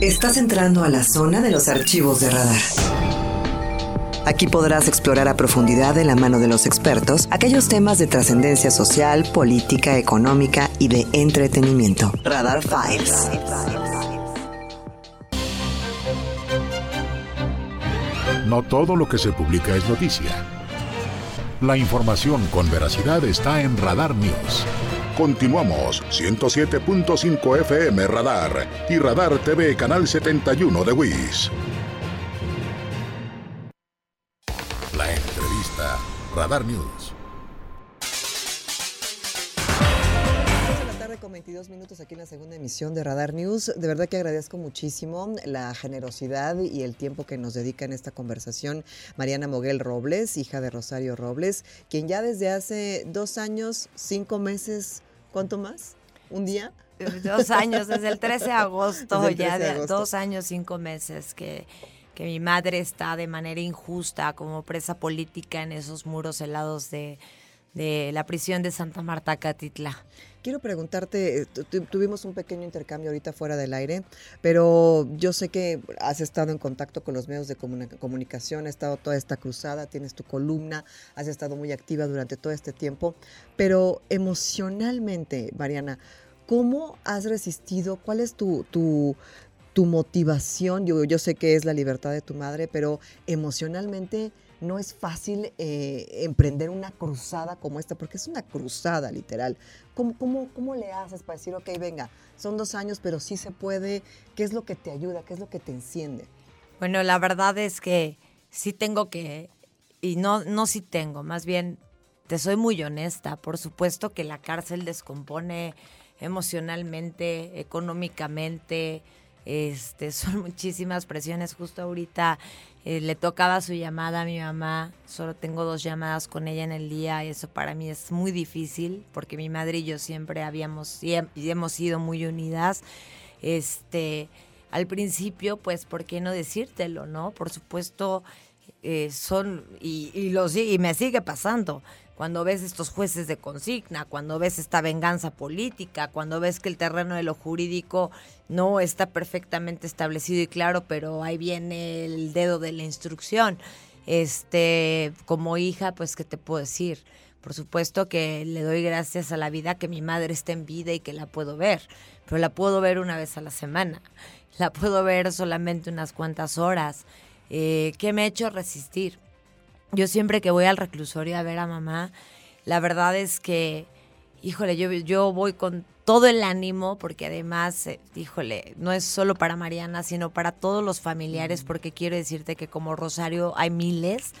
Estás entrando a la zona de los archivos de radar. Aquí podrás explorar a profundidad de la mano de los expertos aquellos temas de trascendencia social, política, económica y de entretenimiento. Radar Files. No todo lo que se publica es noticia. La información con veracidad está en Radar News. Continuamos 107.5 FM Radar y Radar TV Canal 71 de WIS. La entrevista Radar News. 22 minutos aquí en la segunda emisión de Radar News. De verdad que agradezco muchísimo la generosidad y el tiempo que nos dedica en esta conversación Mariana Moguel Robles, hija de Rosario Robles, quien ya desde hace dos años, cinco meses, ¿cuánto más? ¿Un día? Dos años, desde el 13 de agosto, ya 13 de de- agosto. dos años, cinco meses que, que mi madre está de manera injusta como presa política en esos muros helados de, de la prisión de Santa Marta, Catitla. Quiero preguntarte, eh, tu- tu- tuvimos un pequeño intercambio ahorita fuera del aire, pero yo sé que has estado en contacto con los medios de comuni- comunicación, ha estado toda esta cruzada, tienes tu columna, has estado muy activa durante todo este tiempo, pero emocionalmente, Mariana, ¿cómo has resistido? ¿Cuál es tu, tu, tu motivación? Yo, yo sé que es la libertad de tu madre, pero emocionalmente no es fácil eh, emprender una cruzada como esta, porque es una cruzada literal. ¿Cómo, cómo, ¿Cómo le haces para decir, ok, venga, son dos años, pero sí se puede? ¿Qué es lo que te ayuda? ¿Qué es lo que te enciende? Bueno, la verdad es que sí tengo que, y no, no sí tengo, más bien te soy muy honesta. Por supuesto que la cárcel descompone emocionalmente, económicamente, este, son muchísimas presiones. Justo ahorita eh, le tocaba su llamada a mi mamá, solo tengo dos llamadas con ella en el día, eso para mí es muy difícil, porque mi madre y yo siempre habíamos, y hem- y hemos sido muy unidas. Este, al principio, pues, ¿por qué no decírtelo, no? Por supuesto, eh, son, y, y, lo, si- y me sigue pasando, cuando ves estos jueces de consigna, cuando ves esta venganza política, cuando ves que el terreno de lo jurídico no está perfectamente establecido y claro, pero ahí viene el dedo de la instrucción. Este, como hija, pues, ¿qué te puedo decir? Por supuesto que le doy gracias a la vida que mi madre está en vida y que la puedo ver, pero la puedo ver una vez a la semana, la puedo ver solamente unas cuantas horas. Eh, ¿Qué me ha hecho resistir? Yo siempre que voy al reclusorio a ver a mamá, la verdad es que, híjole, yo, yo voy con todo el ánimo, porque además, eh, híjole, no es solo para Mariana, sino para todos los familiares, porque quiero decirte que como Rosario hay miles,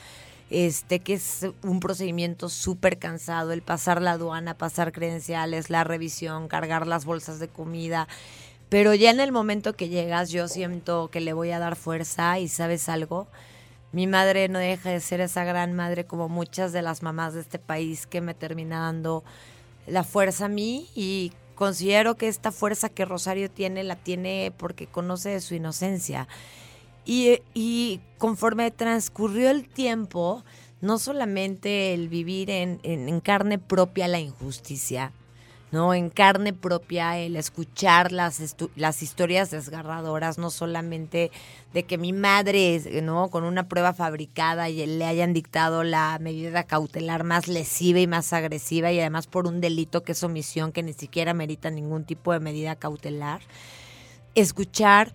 este, que es un procedimiento súper cansado, el pasar la aduana, pasar credenciales, la revisión, cargar las bolsas de comida. Pero ya en el momento que llegas, yo siento que le voy a dar fuerza y sabes algo, mi madre no deja de ser esa gran madre como muchas de las mamás de este país que me termina dando la fuerza a mí y considero que esta fuerza que Rosario tiene la tiene porque conoce de su inocencia. Y, conforme transcurrió el tiempo, no solamente el vivir en- en carne propia la injusticia, ¿no? En carne propia el escuchar las, las historias desgarradoras, no solamente de que mi madre, ¿no? Con una prueba fabricada y le hayan dictado la medida cautelar más lesiva y más agresiva y además por un delito que es omisión que ni siquiera merita ningún tipo de medida cautelar. Escuchar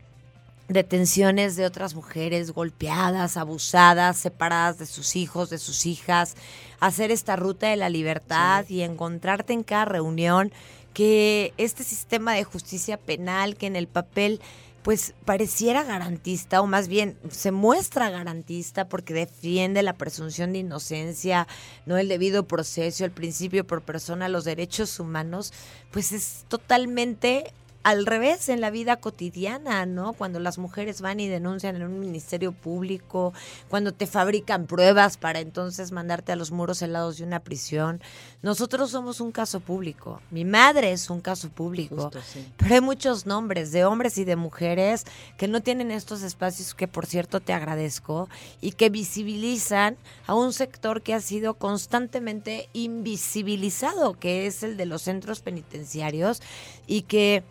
detenciones de otras mujeres golpeadas, abusadas, separadas de sus hijos, de sus hijas, hacer esta ruta de la libertad y encontrarte en cada reunión que este sistema de justicia penal que en el papel pues pareciera garantista o más bien se muestra garantista porque defiende la presunción de inocencia, no el debido proceso, el principio por persona, los derechos humanos, pues es totalmente al revés en la vida cotidiana, ¿no? Cuando las mujeres van y denuncian en un ministerio público, cuando te fabrican pruebas para entonces mandarte a los muros helados de una prisión. Nosotros somos un caso público. Mi madre es un caso público. Justo, sí. Pero hay muchos nombres de hombres y de mujeres que no tienen estos espacios que por cierto te agradezco y que visibilizan a un sector que ha sido constantemente invisibilizado, que es el de los centros penitenciarios y que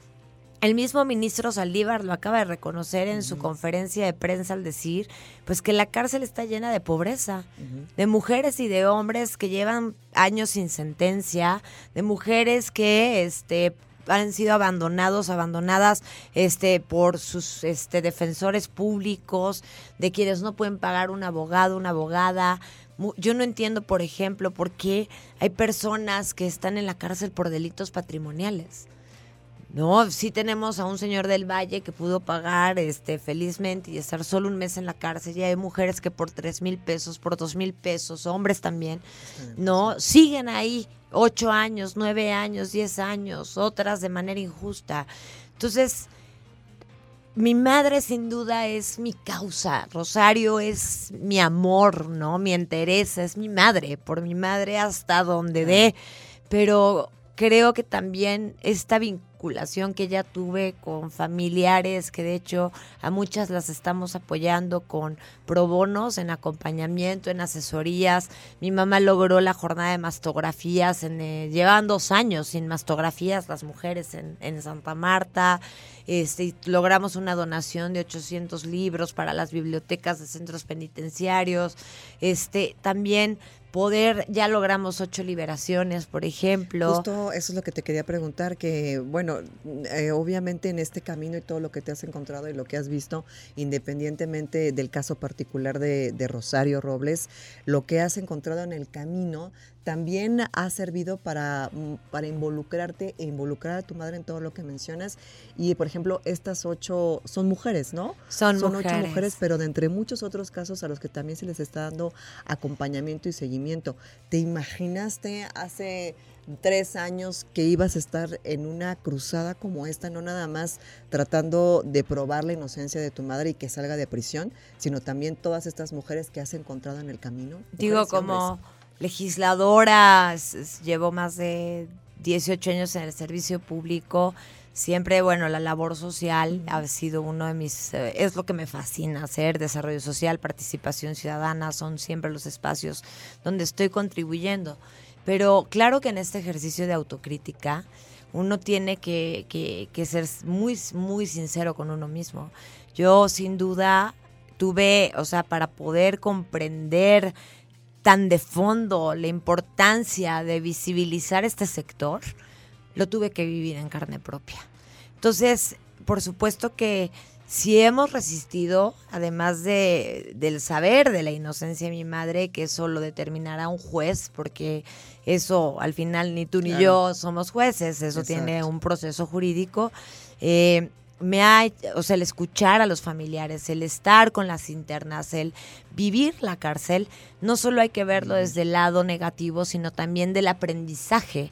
el mismo ministro Saldívar lo acaba de reconocer en su conferencia de prensa al decir, pues que la cárcel está llena de pobreza, de mujeres y de hombres que llevan años sin sentencia, de mujeres que este han sido abandonados, abandonadas este por sus este defensores públicos, de quienes no pueden pagar un abogado, una abogada. Yo no entiendo, por ejemplo, por qué hay personas que están en la cárcel por delitos patrimoniales. No, sí tenemos a un señor del Valle que pudo pagar este felizmente y estar solo un mes en la cárcel. Y hay mujeres que por tres mil pesos, por dos mil pesos, hombres también, no, siguen ahí ocho años, nueve años, diez años, otras de manera injusta. Entonces, mi madre sin duda es mi causa. Rosario es mi amor, ¿no? Mi interés, es mi madre, por mi madre hasta donde dé. Pero creo que también esta vinculación que ya tuve con familiares, que de hecho a muchas las estamos apoyando con pro bonos, en acompañamiento, en asesorías. Mi mamá logró la jornada de mastografías, en, eh, llevan dos años sin mastografías las mujeres en, en Santa Marta. Este, logramos una donación de 800 libros para las bibliotecas de centros penitenciarios. Este, también poder, ya logramos ocho liberaciones, por ejemplo. Justo eso es lo que te quería preguntar, que bueno, eh, obviamente en este camino y todo lo que te has encontrado y lo que has visto, independientemente del caso particular de, de Rosario Robles, lo que has encontrado en el camino también ha servido para, mm, para involucrarte e involucrar a tu madre en todo lo que mencionas. Y, por ejemplo, estas ocho son mujeres, ¿no? Son, son ocho mujeres, pero de entre muchos otros casos a los que también se les está dando acompañamiento y seguimiento. ¿Te imaginaste hace tres años que ibas a estar en una cruzada como esta, no nada más tratando de probar la inocencia de tu madre y que salga de prisión, sino también todas estas mujeres que has encontrado en el camino? Digo, como legisladora, llevo más de 18 años en el servicio público. Siempre, bueno, la labor social ha sido uno de mis, eh, es lo que me fascina hacer, desarrollo social, participación ciudadana, son siempre los espacios donde estoy contribuyendo. Pero claro que en este ejercicio de autocrítica uno tiene que, que, ser muy, muy sincero con uno mismo. Yo sin duda tuve, o sea, para poder comprender tan de fondo la importancia de visibilizar este sector, lo tuve que vivir en carne propia. Entonces, por supuesto que si hemos resistido, además de, del saber de la inocencia de mi madre, que eso lo determinará un juez, porque eso al final ni tú ni yo somos jueces, eso tiene un proceso jurídico. Eh, me ha, o sea, el escuchar a los familiares, el estar con las internas, el vivir la cárcel, no solo hay que verlo desde el lado negativo, sino también del aprendizaje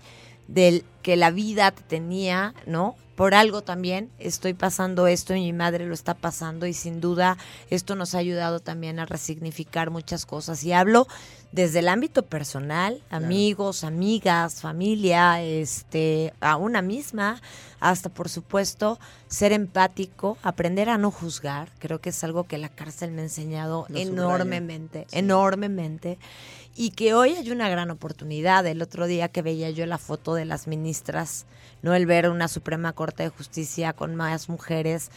del que la vida tenía, ¿no? Por algo también estoy pasando esto y mi madre lo está pasando y sin duda esto nos ha ayudado también a resignificar muchas cosas. Y hablo desde el ámbito personal, amigos, amigas, familia, este, a una misma, hasta por supuesto ser empático, aprender a no juzgar. Creo que es algo que la cárcel me ha enseñado enormemente, enormemente. Y que hoy hay una gran oportunidad. El otro día que veía yo la foto de las ministras, no el ver una Suprema Corte de Justicia con más mujeres,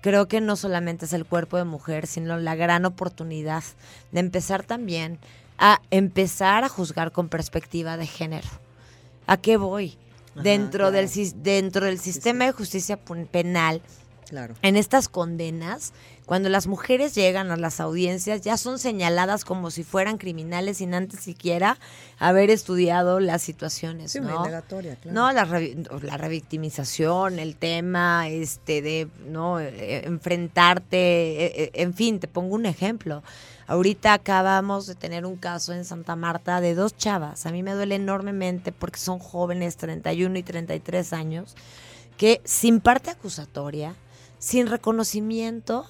creo que no solamente es el cuerpo de mujer, sino la gran oportunidad de empezar también a empezar a juzgar con perspectiva de género. ¿A qué voy? dentro, del, dentro del sistema de justicia penal, claro. en estas condenas, cuando las mujeres llegan a las audiencias, ya son señaladas como si fueran criminales sin antes siquiera haber estudiado las situaciones. ¿no? claro. No, la, la, revictimización, el tema este de no eh, enfrentarte, eh, eh, en fin, te pongo un ejemplo. Ahorita acabamos de tener un caso en Santa Marta de dos chavas. A mí me duele enormemente porque son jóvenes, 31 y 33 años, que sin parte acusatoria, sin reconocimiento,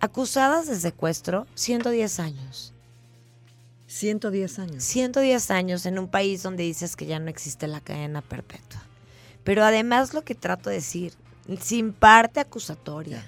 acusadas de secuestro 110 años. 110 años. 110 años en un país donde dices que ya no existe la cadena perpetua. Pero además lo que trato de decir, sin parte acusatoria,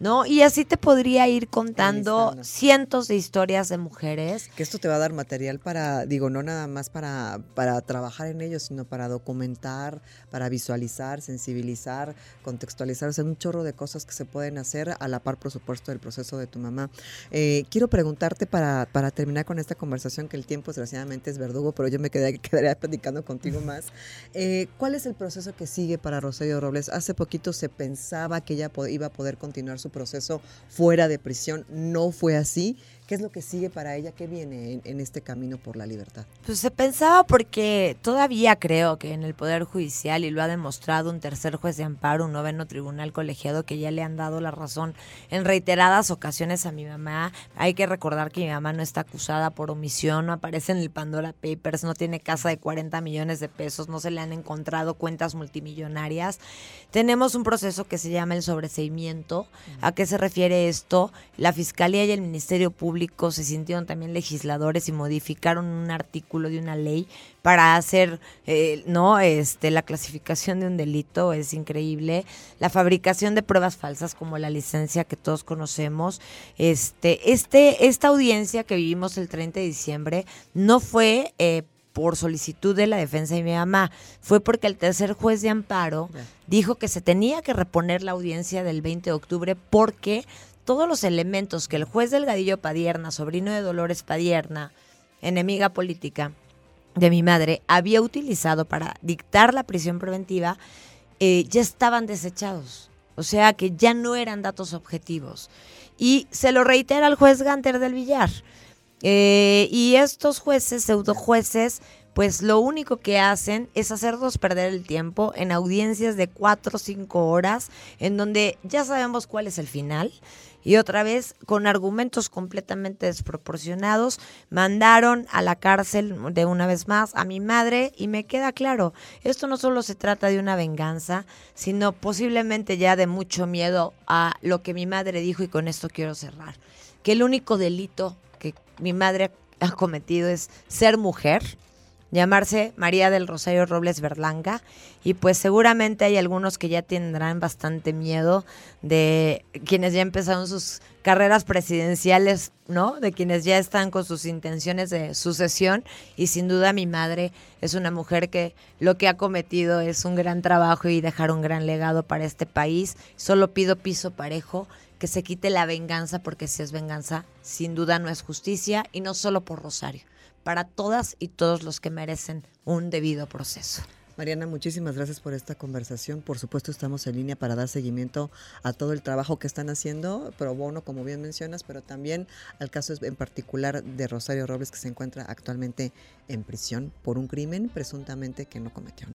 ¿no? Y así te podría ir contando cientos de historias de mujeres. Que esto te va a dar material para, digo, no nada más para, para trabajar en ello, sino para documentar, para visualizar, sensibilizar, contextualizar, o sea, un chorro de cosas que se pueden hacer a la par, por supuesto, del proceso de tu mamá. Eh, quiero preguntarte para, para terminar con esta conversación, que el tiempo desgraciadamente es verdugo, pero yo me quedaría, quedaría platicando contigo más. Eh, ¿Cuál es el proceso que sigue para Rosario Robles? Hace poquito se pensaba que ella iba a poder continuar su proceso fuera de prisión. No fue así. ¿Qué es lo que sigue para ella? ¿Qué viene en, este camino por la libertad? Pues se pensaba porque todavía creo que en el Poder Judicial, y lo ha demostrado un tercer juez de amparo, un noveno tribunal colegiado, que ya le han dado la razón en reiteradas ocasiones a mi mamá. Hay que recordar que mi mamá no está acusada por omisión, no aparece en el Pandora Papers, no tiene casa de 40 millones de pesos, no se le han encontrado cuentas multimillonarias. Tenemos un proceso que se llama el sobreseimiento. ¿A qué se refiere esto? La Fiscalía y el Ministerio Público se sintieron también legisladores y modificaron un artículo de una ley para hacer eh, no este la clasificación de un delito es increíble. La fabricación de pruebas falsas como la licencia que todos conocemos. Este este esta audiencia que vivimos el 30 de diciembre no fue eh, por solicitud de la defensa de mi mamá, fue porque el tercer juez de amparo dijo que se tenía que reponer la audiencia del 20 de octubre porque todos los elementos que el juez Delgadillo Padierna, sobrino de Dolores Padierna, enemiga política de mi madre, había utilizado para dictar la prisión preventiva, eh, ya estaban desechados. O sea que ya no eran datos objetivos. Y se lo reitera el juez Ganter del Villar. Eh, y estos jueces, pseudo jueces, pues lo único que hacen es hacernos perder el tiempo en audiencias de cuatro o cinco horas, en donde ya sabemos cuál es el final, y otra vez con argumentos completamente desproporcionados mandaron a la cárcel de una vez más a mi madre y me queda claro, esto no solo se trata de una venganza, sino posiblemente ya de mucho miedo a lo que mi madre dijo y con esto quiero cerrar, que el único delito que mi madre ha cometido es ser mujer llamarse María del Rosario Robles Berlanga y pues seguramente hay algunos que ya tendrán bastante miedo de quienes ya empezaron sus carreras presidenciales, ¿no? De quienes ya están con sus intenciones de sucesión y sin duda mi madre es una mujer que lo que ha cometido es un gran trabajo y dejar un gran legado para este país. Solo pido piso parejo que se quite la venganza porque si es venganza, sin duda no es justicia y no solo por Rosario para todas y todos los que merecen un debido proceso. Mariana, muchísimas gracias por esta conversación. Por supuesto, estamos en línea para dar seguimiento a todo el trabajo que están haciendo, pro bono, como bien mencionas, pero también al caso en particular de Rosario Robles, que se encuentra actualmente en prisión por un crimen presuntamente que no cometió.